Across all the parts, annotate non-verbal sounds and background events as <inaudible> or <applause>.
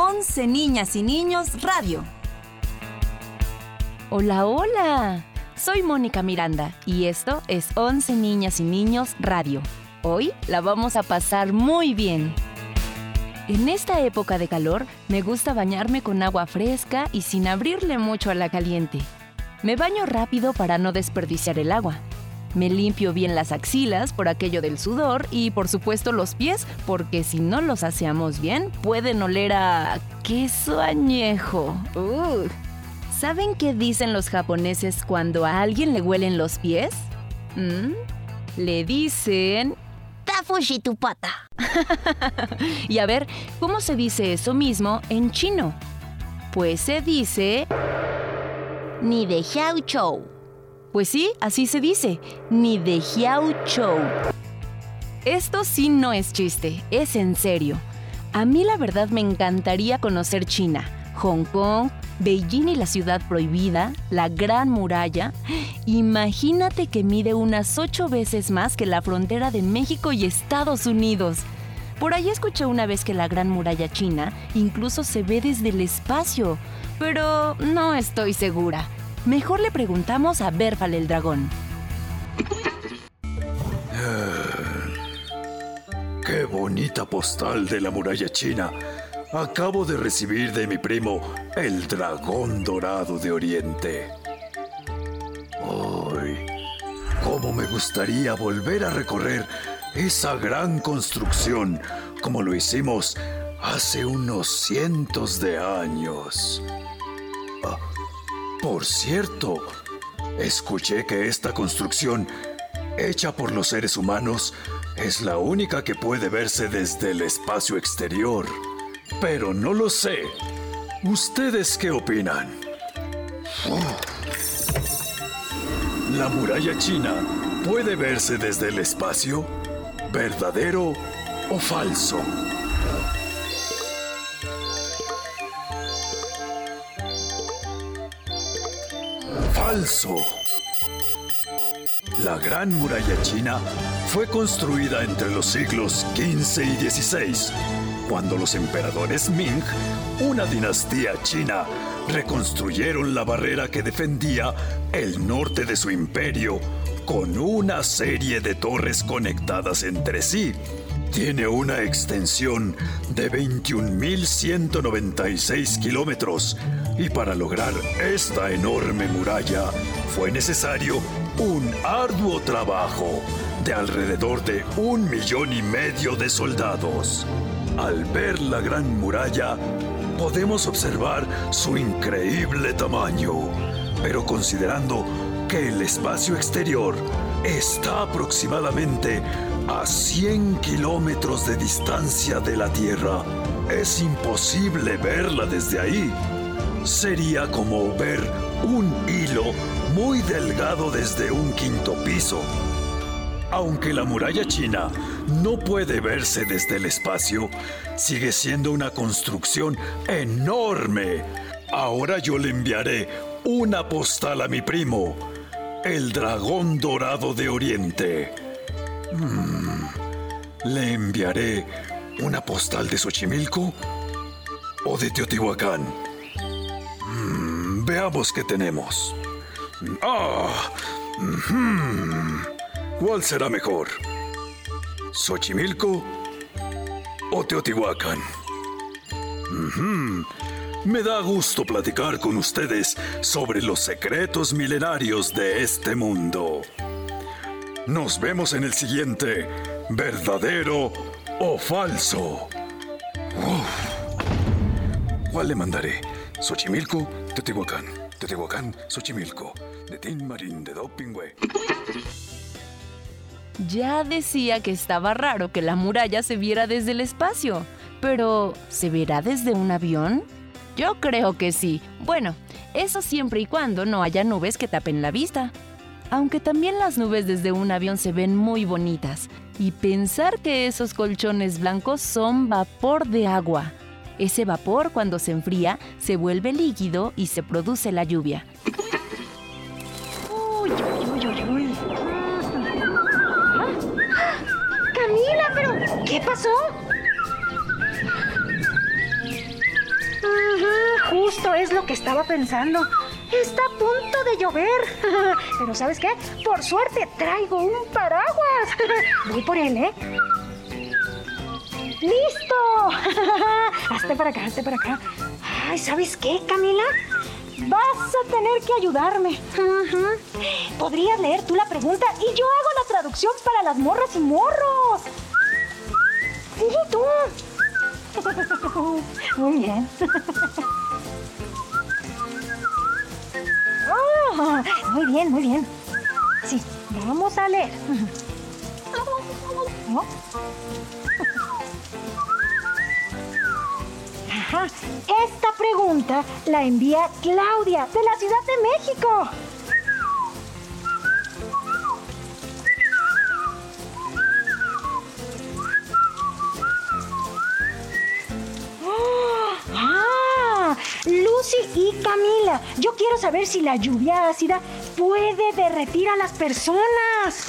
11 Niñas y Niños Radio. Hola, hola. Soy Mónica Miranda y esto es 11 Niñas y Niños Radio. Hoy la vamos a pasar muy bien. En esta época de calor me gusta bañarme con agua fresca y sin abrirle mucho a la caliente. Me baño rápido para no desperdiciar el agua. Me limpio bien las axilas por aquello del sudor y por supuesto los pies porque si no los aseamos bien pueden oler a queso añejo. Uh. ¿Saben qué dicen los japoneses cuando a alguien le huelen los pies? ¿Mm? Le dicen... Tafushi tu pata. <laughs> y a ver, ¿cómo se dice eso mismo en chino? Pues se dice... Ni de xiao chou. Pues sí, así se dice, ni de xiao chou. Esto sí no es chiste, es en serio. A mí la verdad me encantaría conocer China, Hong Kong, Beijing y la ciudad prohibida, la Gran Muralla. Imagínate que mide unas ocho veces más que la frontera de México y Estados Unidos. Por ahí escuché una vez que la Gran Muralla China incluso se ve desde el espacio, pero no estoy segura. Mejor le preguntamos a Berfal el dragón. ¡Qué bonita postal de la muralla china! Acabo de recibir de mi primo el dragón dorado de Oriente. ¡Ay! ¿Cómo me gustaría volver a recorrer esa gran construcción como lo hicimos hace unos cientos de años? Ah, por cierto, escuché que esta construcción, hecha por los seres humanos, es la única que puede verse desde el espacio exterior. Pero no lo sé. ¿Ustedes qué opinan? ¿La muralla china puede verse desde el espacio? ¿Verdadero o falso? Falso. La Gran Muralla China fue construida entre los siglos XV y XVI, cuando los emperadores Ming, una dinastía china, reconstruyeron la barrera que defendía el norte de su imperio con una serie de torres conectadas entre sí. Tiene una extensión de 21.196 kilómetros y para lograr esta enorme muralla fue necesario un arduo trabajo de alrededor de un millón y medio de soldados. Al ver la gran muralla, podemos observar su increíble tamaño, pero considerando que el espacio exterior está aproximadamente a 100 kilómetros de distancia de la Tierra, es imposible verla desde ahí. Sería como ver un hilo muy delgado desde un quinto piso. Aunque la muralla china no puede verse desde el espacio, sigue siendo una construcción enorme. Ahora yo le enviaré una postal a mi primo, el dragón dorado de Oriente. Mm, ¿Le enviaré una postal de Xochimilco o de Teotihuacán? Mm, veamos qué tenemos. ¡Ah! ¿Cuál será mejor? ¿Xochimilco o Teotihuacán? Me da gusto platicar con ustedes sobre los secretos milenarios de este mundo. Nos vemos en el siguiente, verdadero o falso. ¿Cuál le mandaré? ¿Xochimilco, Teotihuacán? Teotihuacán, Xochimilco. De Tin Marín de Dopingüe. Ya decía que estaba raro que la muralla se viera desde el espacio. Pero, ¿se verá desde un avión? Yo creo que sí. Bueno, eso siempre y cuando no haya nubes que tapen la vista. Aunque también las nubes desde un avión se ven muy bonitas. Y pensar que esos colchones blancos son vapor de agua. Ese vapor cuando se enfría se vuelve líquido y se produce la lluvia. Uy, uy, uy, uy. Camila, pero ¿qué pasó? Justo es lo que estaba pensando. Está a punto de llover. <laughs> Pero ¿sabes qué? Por suerte traigo un paraguas. <laughs> Voy por él, ¿eh? ¡Listo! <laughs> hazte para acá, hazte para acá. Ay, ¿sabes qué, Camila? Vas a tener que ayudarme. Podrías leer tú la pregunta y yo hago la traducción para las morras y morros. Sí, tú. Muy bien. <laughs> muy bien, muy bien. Sí, vamos a leer. <laughs> ¿No? Ajá. Esta pregunta la envía Claudia de la Ciudad de México. Yo quiero saber si la lluvia ácida puede derretir a las personas. <laughs>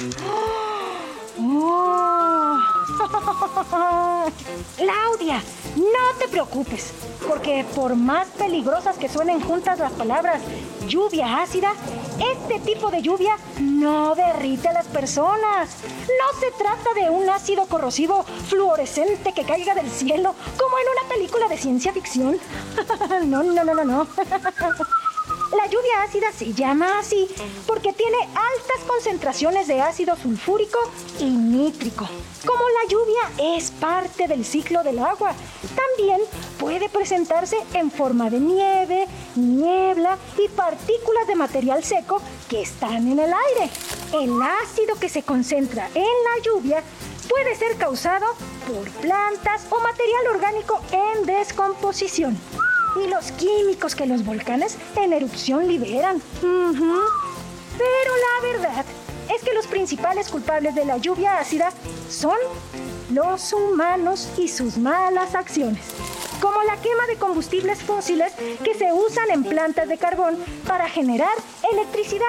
Claudia, no te preocupes, porque por más peligrosas que suenen juntas las palabras lluvia ácida, este tipo de lluvia no derrite a las personas. No se trata de un ácido corrosivo fluorescente que caiga del cielo, como en una película de ciencia ficción. <laughs> no, no, no, no, no. <laughs> La lluvia ácida se llama así porque tiene altas concentraciones de ácido sulfúrico y nítrico. Como la lluvia es parte del ciclo del agua, también puede presentarse en forma de nieve, niebla y partículas de material seco que están en el aire. El ácido que se concentra en la lluvia puede ser causado por plantas o material orgánico en descomposición y los químicos que los volcanes en erupción liberan. Pero la verdad es que los principales culpables de la lluvia ácida son los humanos y sus malas acciones, como la quema de combustibles fósiles que se usan en plantas de carbón para generar electricidad,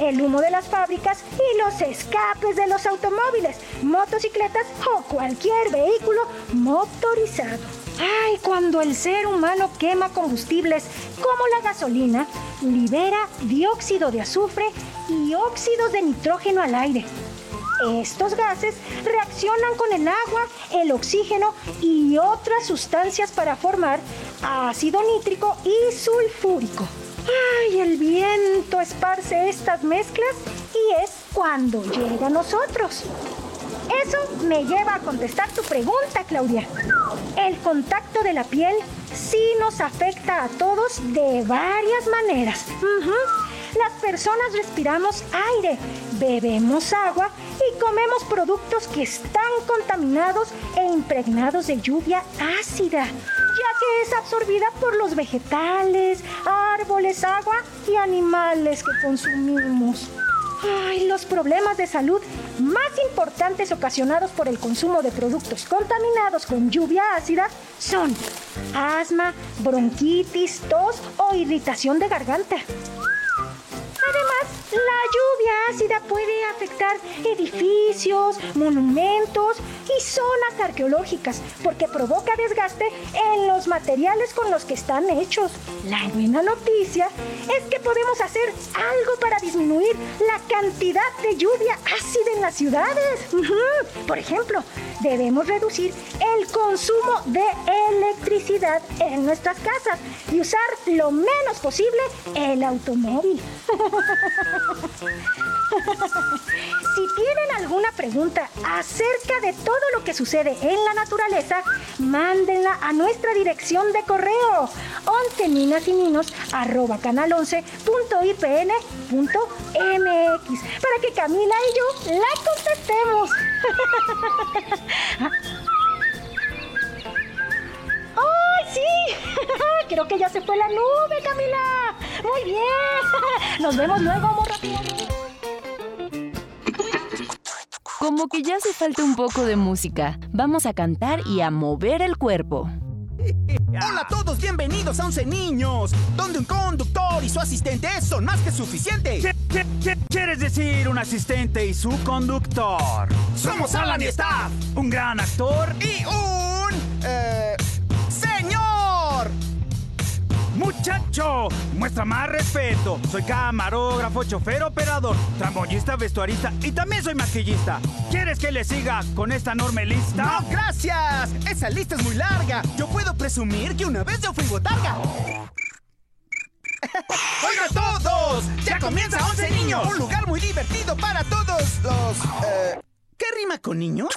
el humo de las fábricas y los escapes de los automóviles, motocicletas o cualquier vehículo motorizado. Ay, cuando el ser humano quema combustibles como la gasolina, libera dióxido de azufre y óxidos de nitrógeno al aire. Estos gases reaccionan con el agua, el oxígeno y otras sustancias para formar ácido nítrico y sulfúrico. ¡Ay! El viento esparce estas mezclas y es cuando llega a nosotros. Eso me lleva a contestar tu pregunta, Claudia. El contacto de la piel sí nos afecta a todos de varias maneras. Las personas respiramos aire, bebemos agua y comemos productos que están contaminados e impregnados de lluvia ácida, ya que es absorbida por los vegetales, árboles, agua y animales que consumimos. Ay, los problemas de salud más importantes ocasionados por el consumo de productos contaminados con lluvia ácida son asma, bronquitis, tos o irritación de garganta. La lluvia ácida puede afectar edificios, monumentos y zonas arqueológicas porque provoca desgaste en los materiales con los que están hechos. La buena noticia es que podemos hacer algo para disminuir la cantidad de lluvia ácida en las ciudades. Por ejemplo, debemos reducir el consumo de electricidad en nuestras casas y usar lo menos posible el automóvil. <laughs> <laughs> si tienen alguna pregunta acerca de todo lo que sucede en la naturaleza, mándenla a nuestra dirección de correo 11 ninas y ninos arroba canal 11.ipn.mx para que Camila y yo la contestemos. <laughs> <laughs> Creo que ya se fue la nube, Camila. Muy bien. <laughs> Nos vemos luego, amor. Como que ya hace falta un poco de música. Vamos a cantar y a mover el cuerpo. Hola a todos, bienvenidos a Once Niños, donde un conductor y su asistente son más que suficiente. ¿Qué, qué, qué quieres decir un asistente y su conductor? Somos Alan y Staff, Un gran actor y un... Eh. Muchacho, muestra más respeto. Soy camarógrafo, chofer, operador, tramoyista, vestuarista y también soy maquillista. ¿Quieres que le siga con esta enorme lista? ¡No, gracias! Esa lista es muy larga. Yo puedo presumir que una vez yo fui botarga. <laughs> ¡Oigan todos! ¡Ya comienza 11 niños! Un lugar muy divertido para todos los... eh, ¿Qué rima con niños?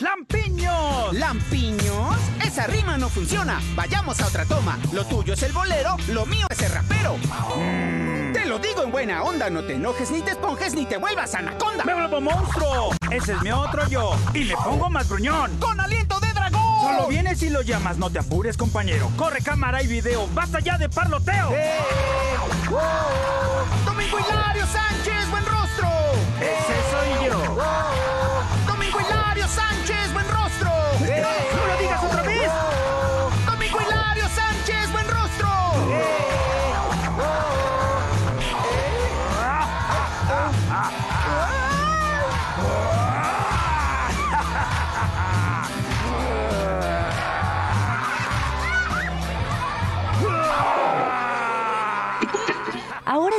¡Lampiños! ¿Lampiños? Esa rima no funciona. Vayamos a otra toma. Lo tuyo es el bolero, lo mío es el rapero. Mm, Te lo digo en buena onda, no te enojes ni te esponjes ni te vuelvas anaconda. ¡Me vuelvo monstruo! Ese es mi otro yo. Y me pongo más gruñón. ¡Con aliento de dragón! Solo vienes y lo llamas, no te apures, compañero. Corre cámara y video, basta ya de parloteo. ¡Eh! ¡Oh! ¡Domingo Hilario Sánchez,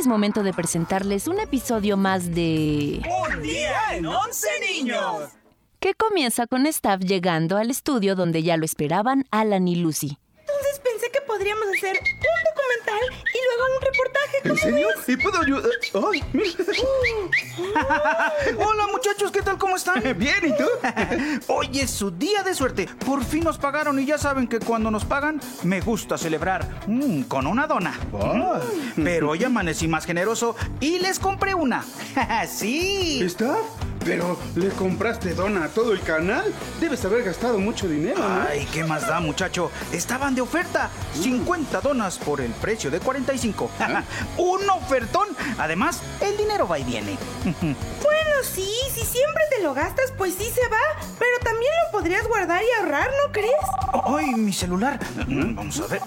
momento de presentarles un episodio más de... ¡Un día en 11 niños! que comienza con Staff llegando al estudio donde ya lo esperaban Alan y Lucy. Entonces pensé que podríamos hacer un documental y luego un reportaje. ¿En ¿Cómo serio? ves? ¿Y puedo ayudar? ¡Ay! mira. <laughs> Hola muchachos, ¿qué tal? ¿Cómo están? <laughs> Bien, ¿y tú? <laughs> Hoy es su día de suerte. Por fin nos pagaron y ya saben que cuando nos pagan me gusta celebrar mm, con una dona. Mm, Pero hoy amanecí más generoso y les compré una. sí. ¿Está? Pero, ¿le compraste dona a todo el canal? Debes haber gastado mucho dinero, ¿no? Ay, ¿qué más da, muchacho? Estaban de oferta. 50 donas por el precio de 45. <laughs> Un ofertón. Además, el dinero va y viene. <laughs> Bueno, sí, si siempre te lo gastas, pues sí se va. Pero también lo podrías guardar y ahorrar, ¿no crees? ¡Ay, mi celular! Mm, Vamos a ver.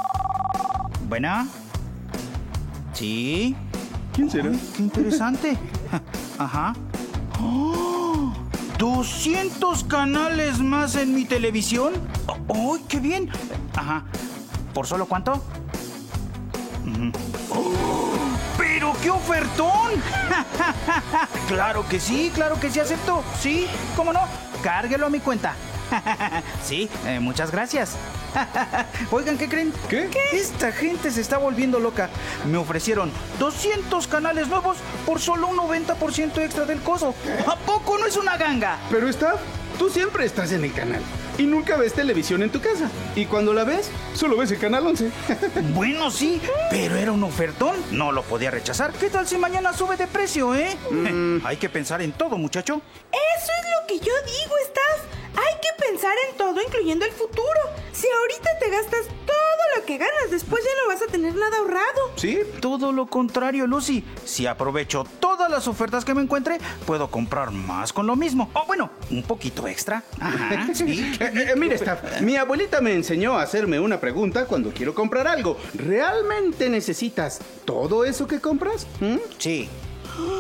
Buena. Sí. ¿Quién será? Qué interesante. <laughs> Ajá. ¡Oh! ¿200 canales más en mi televisión? ¡Ay, qué bien! Ajá. ¿Por solo cuánto? ¡Pero qué ofertón! <laughs> claro que sí, claro que sí acepto. Sí, ¿cómo no? Cárguelo a mi cuenta. <laughs> sí, eh, muchas gracias. <laughs> Oigan, ¿qué creen? ¿Qué? Esta gente se está volviendo loca. Me ofrecieron 200 canales nuevos por solo un 90% extra del costo. ¿A poco no es una ganga? Pero está, tú siempre estás en el canal. Y nunca ves televisión en tu casa. Y cuando la ves, solo ves el canal 11. <laughs> Bueno, sí, pero era un ofertón. No lo podía rechazar. ¿Qué tal si mañana sube de precio, eh? Hay que pensar en todo, muchacho. Eso es lo que yo digo, Staff. Hay que pensar en todo, incluyendo el futuro. Si ahorita te gastas todo lo que ganas, después ya no vas a tener nada ahorrado. ¿Sí? Todo lo contrario, Lucy. Si aprovecho todas las ofertas que me encuentre, puedo comprar más con lo mismo. O bueno, un poquito extra. Ajá, <laughs> sí. Eh, eh, mira, Staff, mi abuelita me enseñó a hacerme una pregunta cuando quiero comprar algo. ¿Realmente necesitas todo eso que compras? ¿Mm? Sí.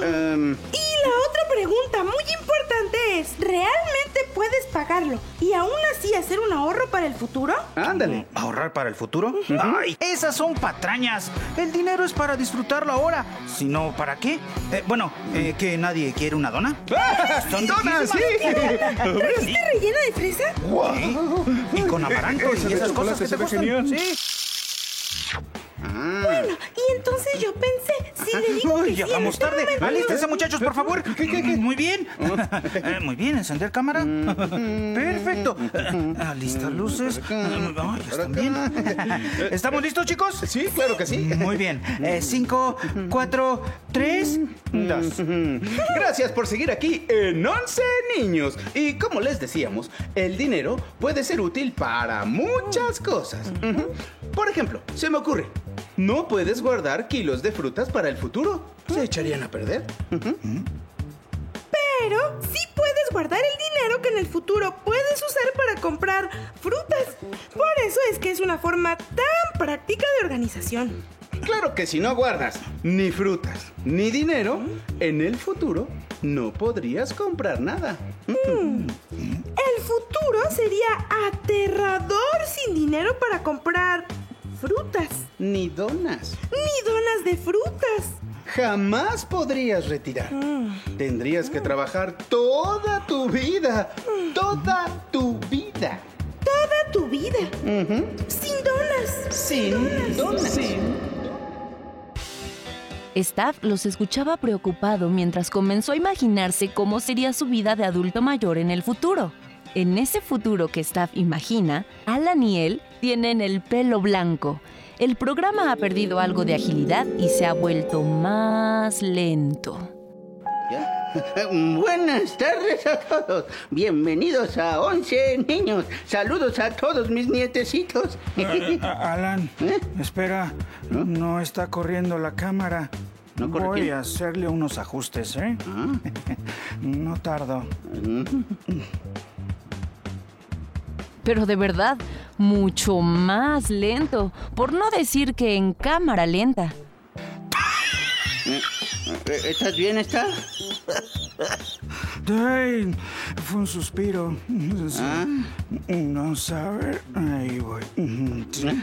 Em, Y la otra pregunta muy importante es, ¿realmente puedes pagarlo y aún así hacer un ahorro para el futuro? ándale. ¿Ahorrar para el futuro? Ay, esas son patrañas. El dinero es para disfrutarlo ahora. Si no, ¿para qué? Eh, bueno, eh, ¿que nadie quiere una dona? <laughs> Son ¡Dona, sí! ¿Trajiste rellena de fresa? Sí. Y con amaranto y esas cosas que te se ve gustan. genial. Sí. Bueno, y entonces yo pensé, si le digo que Uy, sí ya vamos tarde. Alístense, muchachos, por favor. Muy bien. <laughs> Eh, Muy bien, encender cámara. Perfecto. Eh, Alistar luces. Ay, están bien. <laughs> ¿Estamos listos, chicos? Sí, claro que sí. Muy bien. Eh, cinco, cuatro, tres, dos. <laughs> Gracias por seguir aquí en 11 niños. Y como les decíamos, el dinero puede ser útil para muchas cosas. Por ejemplo, se me ocurre, no puedes guardar kilos de frutas para el futuro. Se echarían a perder. Pero sí puedes guardar el dinero que en el futuro puedes usar para comprar frutas. Por eso es que es una forma tan práctica de organización. Claro que si no guardas ni frutas ni dinero, en el futuro no podrías comprar nada. El futuro sería aterrador sin dinero para comprar frutas. Ni donas. Ni donas de frutas. Jamás podrías retirar. Tendrías que trabajar toda tu vida. Toda tu vida. Toda tu vida. Sin donas. Sin donas. Staff los escuchaba preocupado mientras comenzó a imaginarse cómo sería su vida de adulto mayor en el futuro. En ese futuro que Staff imagina, Alan y él tienen el pelo blanco. El programa ha perdido algo de agilidad y se ha vuelto más lento. <laughs> Buenas tardes a todos. Bienvenidos a 11 niños. Saludos a todos mis nietecitos. Alan, <laughs> espera, no está corriendo la cámara. ¿No corre Voy quién? a hacerle unos ajustes, ¿eh? <laughs> No tardo. Pero de verdad, mucho más lento, por no decir que en cámara lenta. ¿Estás bien, está? Ay, fue un suspiro. Sí. No sabe. Ahí voy. Sí.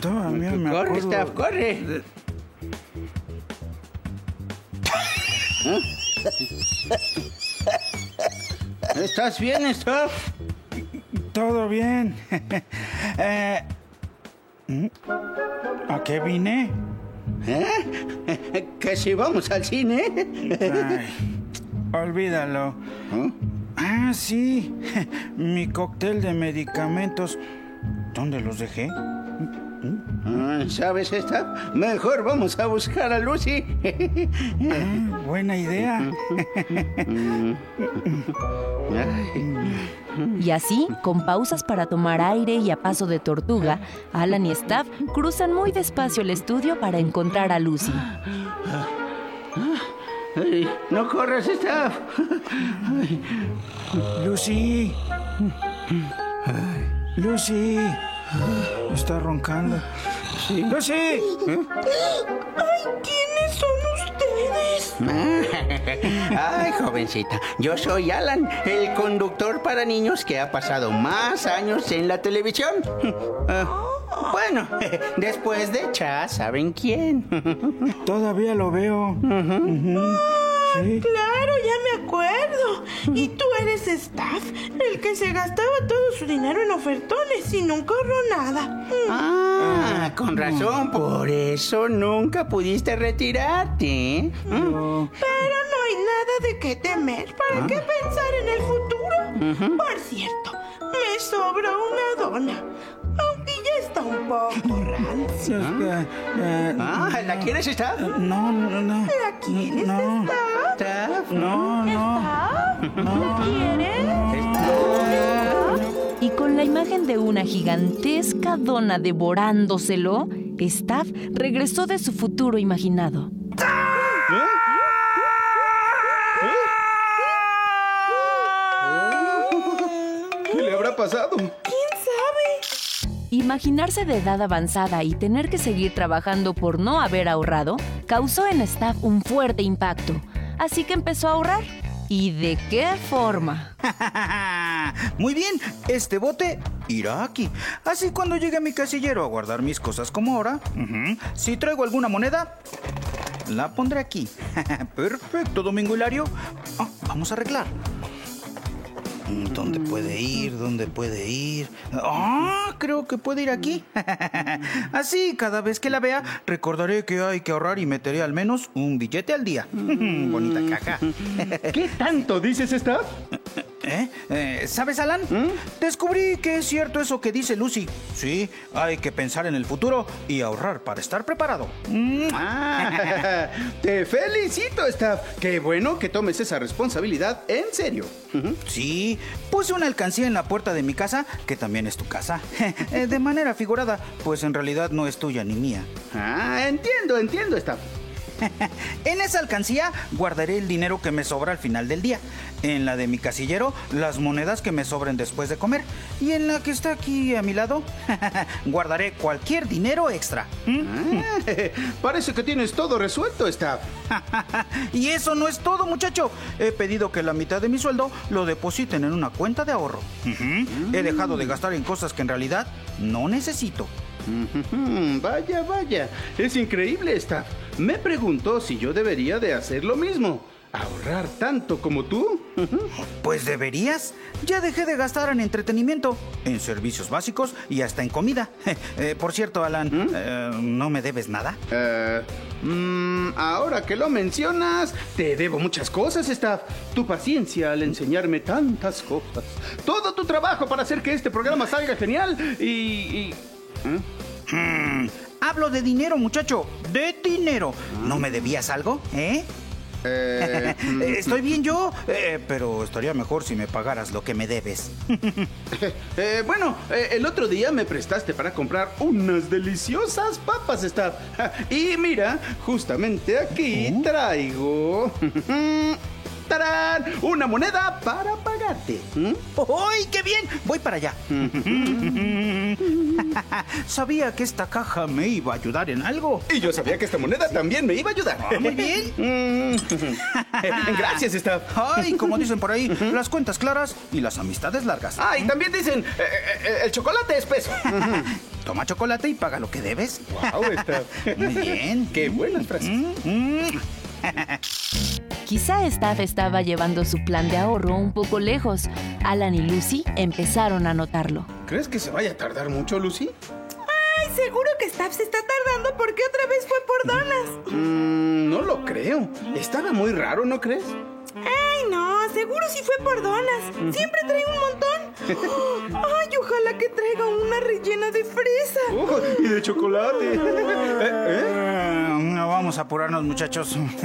Todavía me Corre, acuerdo. Staff, corre. de- ¿Estás bien, Staff? Todo bien. <laughs> Eh, ¿mm? ¿A qué vine? ¿Eh? <laughs> ¿Que si vamos al cine? Ay, olvídalo. Ah, sí. <laughs> Mi cóctel de medicamentos. ¿Dónde los dejé? Ah, ¿Sabes, Staff? Mejor vamos a buscar a Lucy. Ah, buena idea. Y así, con pausas para tomar aire y a paso de tortuga, Alan y Staff cruzan muy despacio el estudio para encontrar a Lucy. Ay, no corras, Staff. Lucy. Lucy. Está roncando. Lucy. ¡Ay, quiénes son ustedes! <laughs> Ay, jovencita, yo soy Alan, el conductor para niños que ha pasado más años en la televisión. <laughs> Ah, bueno, <laughs> después de Cha, ¿saben quién? Todavía lo veo. Ujú. Sí. Claro, ya me acuerdo. Y tú eres staff, el que se gastaba todo su dinero en ofertones y nunca ahorró nada. Mm. Ah, con razón, por eso nunca pudiste retirarte. Mm. Pero- Pero no hay nada de qué temer. ¿Para qué pensar en el futuro? Por cierto, me sobra una dona. Un poco rancia. Eh, eh, Ah, ¿la quieres estar? no, no, no. ¿La quieres, No. staff? Staff. No, no. ¿Staff? ¿La quieres? Y con la imagen de una gigantesca dona devorándoselo, Staff regresó de su futuro imaginado. ¿Qué le habrá pasado? Imaginarse de edad avanzada y tener que seguir trabajando por no haber ahorrado causó en Staff un fuerte impacto, así que empezó a ahorrar. ¿Y de qué forma? <laughs> Muy bien, este bote irá aquí. Así cuando llegue a mi casillero a guardar mis cosas como ahora, si traigo alguna moneda, la pondré aquí. <laughs> Perfecto, Domingo Hilario. Ah, vamos a arreglar. Mm, ¿Dónde puede ir? ¿Dónde puede ir? Ah, creo que puede ir aquí. <laughs> Así, cada vez que la vea, recordaré que hay que ahorrar y meteré al menos un billete al día. <laughs> Bonita caja. <laughs> ¿Qué tanto dices, Staff? ¿Eh? Eh, ¿Sabes, Alan? Descubrí que es cierto eso que dice Lucy. Sí, hay que pensar en el futuro y ahorrar para estar preparado. Mm. Ah, te felicito, Staff. Qué bueno que tomes esa responsabilidad en serio. Sí, puse una alcancía en la puerta de mi casa, que también es tu casa, <laughs> Eh, de manera figurada, pues en realidad no es tuya ni mía. Ah, entiendo, entiendo, Staff. <laughs> En esa alcancía guardaré el dinero que me sobra al final del día. En la de mi casillero, las monedas que me sobren después de comer. Y en la que está aquí a mi lado, <laughs> guardaré cualquier dinero extra. ¿Mm? Ah, <laughs> parece que tienes todo resuelto, Staff. y eso no es todo, muchacho. He pedido que la mitad de mi sueldo lo depositen en una cuenta de ahorro. He dejado de gastar en cosas que en realidad no necesito. Vaya, vaya. Es increíble esta. Me preguntó si yo debería de hacer lo mismo. ¿Ahorrar tanto como tú? Pues deberías. Ya dejé de gastar en entretenimiento, en servicios básicos y hasta en comida. <laughs> Eh, por cierto, Alan, eh, ¿no me debes nada? Eh, mm, ahora que lo mencionas, te debo muchas cosas, Staff. Tu paciencia al enseñarme tantas cosas. Todo tu trabajo para hacer que este programa salga genial y... y-. Hmm, Hablo de dinero, muchacho. De dinero. ¿No me debías algo? ¿Eh? Eh, <laughs> mm, Estoy bien yo, eh, pero estaría mejor si me pagaras lo que me debes. <laughs> eh, bueno, el otro día me prestaste para comprar unas deliciosas papas, Staff. <laughs> Y mira, justamente aquí traigo... ¡Tarán! Una moneda para pagarte. ¿Mm? ¡Ay, qué bien! Voy para allá. <laughs> Sabía que esta caja me iba a ayudar en algo. Y yo sabía que esta moneda también me iba a ayudar. Ah, muy bien. Mm. <laughs> Gracias, Staff. Ay, como dicen por ahí, las cuentas claras y las amistades largas. Ah, y también dicen, eh, eh, el chocolate es peso. <laughs> Toma chocolate y paga lo que debes. Wow, Staff. Muy bien. Qué buenas frases. Quizá Staff estaba llevando su plan de ahorro un poco lejos. Alan y Lucy empezaron a notarlo. ¿Crees que se vaya a tardar mucho, Lucy? Ay, seguro que Staff se está tardando porque otra vez fue por donas. Mm, no lo creo. Estaba muy raro, ¿no crees? Ay, no, seguro sí fue por donas. Siempre trae un montón. <laughs> Ay, ojalá que traiga una rellena de fresa. Oh, y de chocolate. <laughs> Eh, eh. Eh, Vamos a apurarnos, muchachos. <laughs>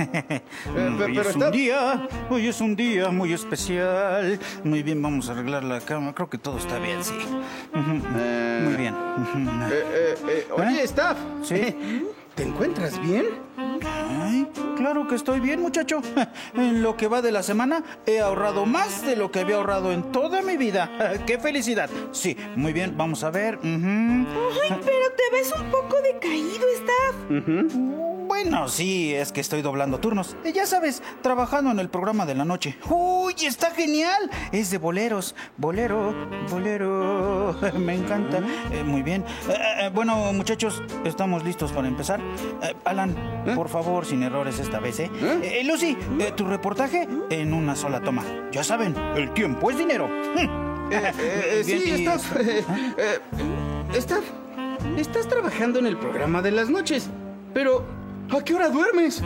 pero hoy es está- un día, hoy es un día muy especial. Muy bien, vamos a arreglar la cama. Creo que todo está bien, sí. Ujú, Muy bien. Eh, eh, eh, oye, ¿Eh? Staff. Sí. ¿Te encuentras bien? Ay, claro que estoy bien, muchacho. <laughs> En lo que va de la semana he ahorrado más de lo que había ahorrado en toda mi vida. <laughs> ¡Qué felicidad! Sí, muy bien, vamos a ver. Ay, pero te ves un poco decaído, Staff. Bueno, sí, es que estoy doblando turnos. Ya sabes, trabajando en el programa de la noche. ¡Uy, está genial! Es de boleros. Bolero, bolero. <laughs> Me encanta. Eh, muy bien. Eh, eh, bueno, muchachos, estamos listos para empezar. Eh, Alan, por favor, sin errores esta vez, ¿eh? Eh, Lucy, tu reportaje en una sola toma. Ya saben, el tiempo es dinero. <laughs> Sí, Staff. Eh, Staff, estás trabajando en el programa de las noches. Pero, ¿a qué hora duermes?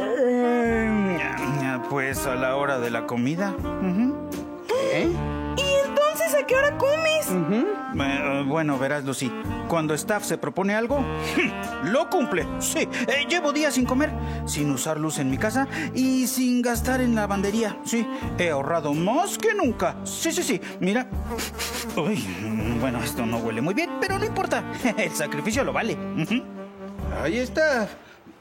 Eh, Pues a la hora de la comida. Ujú. ¿Eh? ¿Y entonces a qué hora comes? Eh, bueno, verás, Lucy. Cuando staff se propone algo, <laughs> lo cumple. Sí, eh, llevo días sin comer, sin usar luz en mi casa y sin gastar en lavandería. Sí, he ahorrado más que nunca. Sí, sí, sí. Mira. Uy, bueno, esto no huele muy bien, pero no importa. <laughs> El sacrificio lo vale. Ahí está.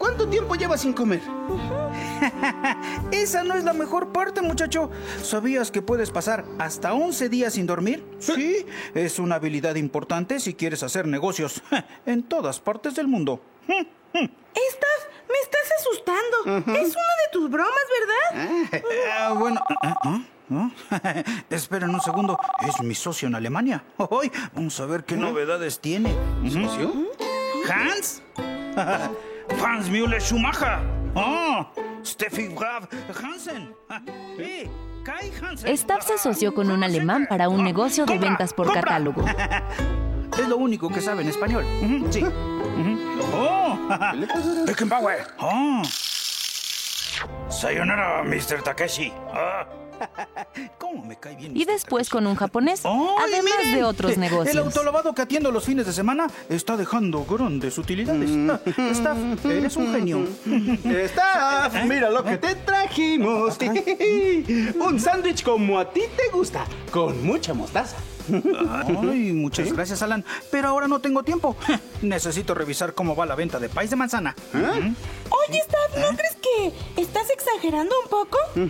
¿Cuánto tiempo llevas sin comer? <laughs> Esa no es la mejor parte, muchacho. ¿Sabías que puedes pasar hasta 11 días sin dormir? Sí, es una habilidad importante si quieres hacer negocios <laughs> en todas partes del mundo. <laughs> Staff, me estás asustando. Es una de tus bromas, ¿verdad? Eh, bueno, eh, ¿ah? ¿Ah? esperen un segundo. Es mi socio en Alemania. Ay, vamos a ver qué novedades tiene. ¿Socio? ¿Hans? Hans Müller Schumacher. Oh, Steffi Graf Hansen. Eh, Kai Hansen. Staff se asoció con un alemán para un negocio de ventas por catálogo. <laughs> Es lo único que sabe en español. Sí. Oh, Beckenbauer. <laughs> Oh. Sayonara, Mr. Takeshi. Ah. <laughs> ¿Cómo me cae bien? Y después con un japonés, <laughs> ¡Ay, además miren! de otros El negocios. autolavado que atiendo los fines de semana está dejando grandes utilidades. Ah, Staff, eres un genio. <laughs> Staff, mira lo que te trajimos. Un sándwich como a ti te gusta, con mucha mostaza. Ay, muchas gracias, Alan. Pero ahora no tengo tiempo. <laughs> Necesito revisar cómo va la venta de país de manzana. Oye, Staff, ¿no crees que estás exagerando un poco? No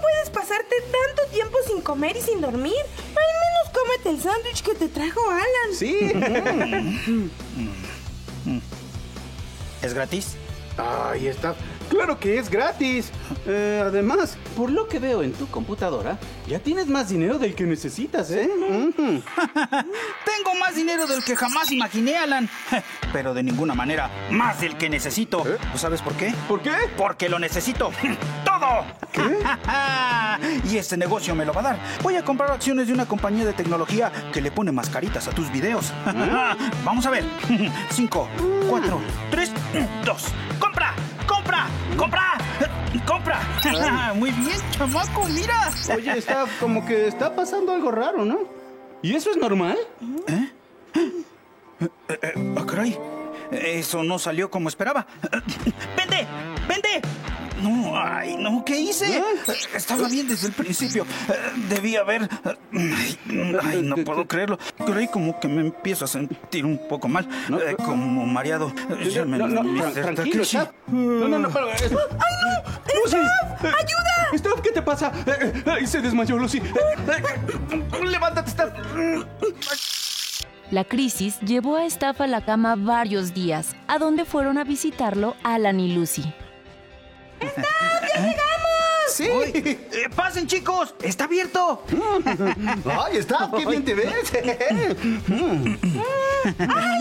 puedes pasarte tanto tiempo sin comer y sin dormir. Al menos cómete el sándwich que te trajo Alan. Sí. ¿Es gratis? Ay, Staff, Claro que es gratis. Eh, además, por lo que veo en tu computadora, ya tienes más dinero del que necesitas, ¿eh? <laughs> Tengo más dinero del que jamás imaginé, Alan. <laughs> Pero de ninguna manera más del que necesito. ¿Tú sabes por qué? ¿Por qué? Porque lo necesito. <laughs> ¡Todo! y este negocio me lo va a dar. Voy a comprar acciones de una compañía de tecnología que le pone mascaritas a tus videos. Vamos a ver. Cinco, cuatro, tres, dos. ¡Compra! ¡Compra! ¡Compra! <laughs> Muy bien, chamaco, mira. Oye, está como que está pasando algo raro, ¿no? ¿Y eso es normal? Ah, caray. Eso no salió como esperaba. <laughs> ¡Vende! ¡Vende! No, ay, no, ¿qué hice? Estaba bien desde el principio. Debía haber. Ay, ay, no puedo creerlo. Creí como que me empiezo a sentir un poco mal. eh, como mareado. Ya me- No, no, tranquilo. No, no, no, pero... ¡Ay, no! ¡Lucy! ¡Ayuda! Staff, ¿qué te pasa? Eh, eh, Ay, se desmayó, Lucy. Eh, eh, Levántate, Staff. La crisis llevó a Staff a la cama varios días, a donde fueron a visitarlo Alan y Lucy. Sí. Eh, ¡Pasen, chicos! ¡Está abierto! <laughs> Ay, Staff, qué bien te ves. <laughs> ¡Ay!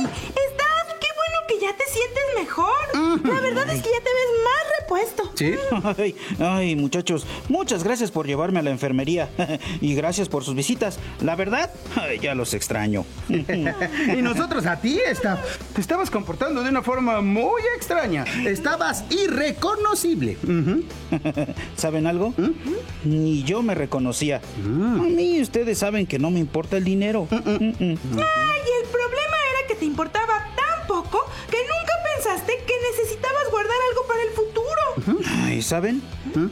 Steph, qué bueno que ya te sientes mejor. La verdad es que ya te ves más ¿Sí? <laughs> Ay, ay, muchachos, muchas gracias por llevarme a la enfermería <laughs> y gracias por sus visitas. La verdad, ay, ya los extraño. <laughs> Y nosotros a ti, Staff. Te estabas comportando de una forma muy extraña. Estabas irreconocible. ¿Saben algo? Ni yo me reconocía. A mí ustedes saben que no me importa el dinero. Mm, mm. Ay, el problema era que te importaba tan poco que nunca pensaste que necesitabas guardar algo para el futuro. Ay, ¿saben?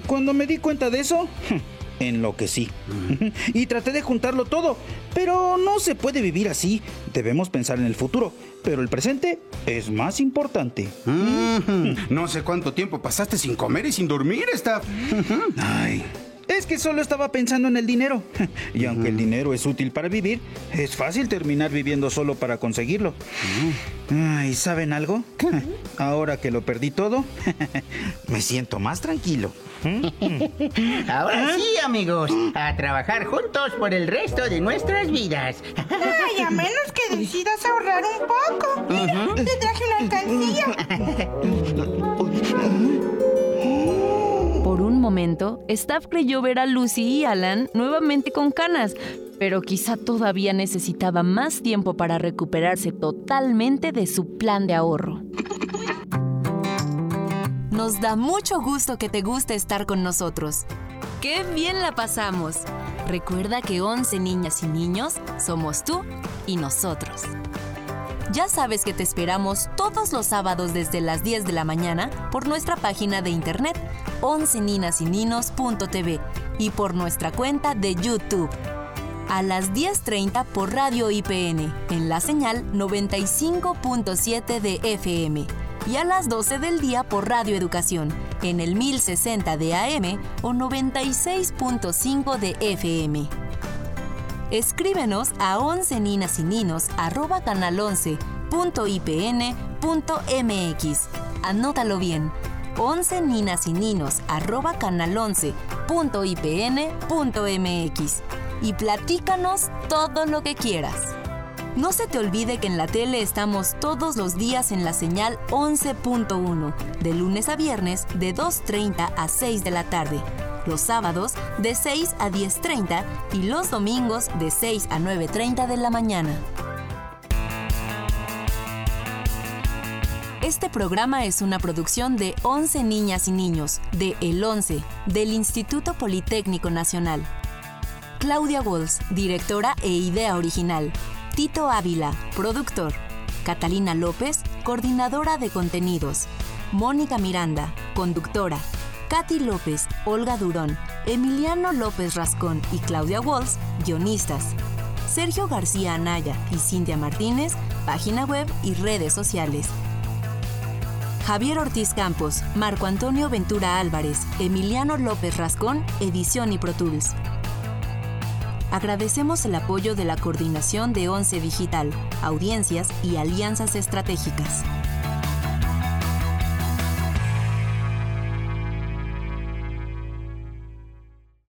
Cuando me di cuenta de eso, <laughs> enloquecí. <laughs> Y traté de juntarlo todo. Pero no se puede vivir así. Debemos pensar en el futuro. Pero el presente es más importante. No sé cuánto tiempo pasaste sin comer y sin dormir, Staff. Ay. Es que solo estaba pensando en el dinero. <laughs> Y aunque el dinero es útil para vivir, es fácil terminar viviendo solo para conseguirlo. Ay, ¿saben algo? <laughs> Ahora que lo perdí todo, <laughs> me siento más tranquilo. Ahora sí, amigos, a trabajar juntos por el resto de nuestras vidas. Ay, a menos que decidas ahorrar un poco. Mira, te traje una alcancía. Momento, Staff creyó ver a Lucy y Alan nuevamente con canas, pero quizá todavía necesitaba más tiempo para recuperarse totalmente de su plan de ahorro. Nos da mucho gusto que te guste estar con nosotros. ¡Qué bien la pasamos! Recuerda que 11 niñas y niños somos tú y nosotros. Ya sabes que te esperamos todos los sábados desde las 10 de la mañana por nuestra página de internet 11ninasyninos.tv y por nuestra cuenta de YouTube. A las 10.30 por Radio IPN en la señal 95.7 de FM y a las 12 del día por Radio Educación en el 1060 de AM o 96.5 de FM. Escríbenos a 11 ninas y ninos arroba canal 11 punto IPN punto MX. Anótalo bien. 11 ninas y ninos arroba canal 11 punto IPN punto MX. Y platícanos todo lo que quieras. No se te olvide que en la tele estamos todos los días en la señal 11.1, de lunes a viernes de 2.30 a 6 de la tarde, los sábados de 6 a 10.30 y los domingos de 6 a 9.30 de la mañana. Este programa es una producción de 11 niñas y niños, de El 11, del Instituto Politécnico Nacional. Claudia Walls, directora e idea original. Tito Ávila, productor. Catalina López, coordinadora de contenidos. Mónica Miranda, conductora. Katy López, Olga Durón, Emiliano López Rascón y Claudia Walls, guionistas. Sergio García Anaya y Cintia Martínez, página web y redes sociales. Javier Ortiz Campos, Marco Antonio Ventura Álvarez, Emiliano López Rascón, edición y Pro Tools. Agradecemos el apoyo de la Coordinación de Once Digital, Audiencias y Alianzas Estratégicas.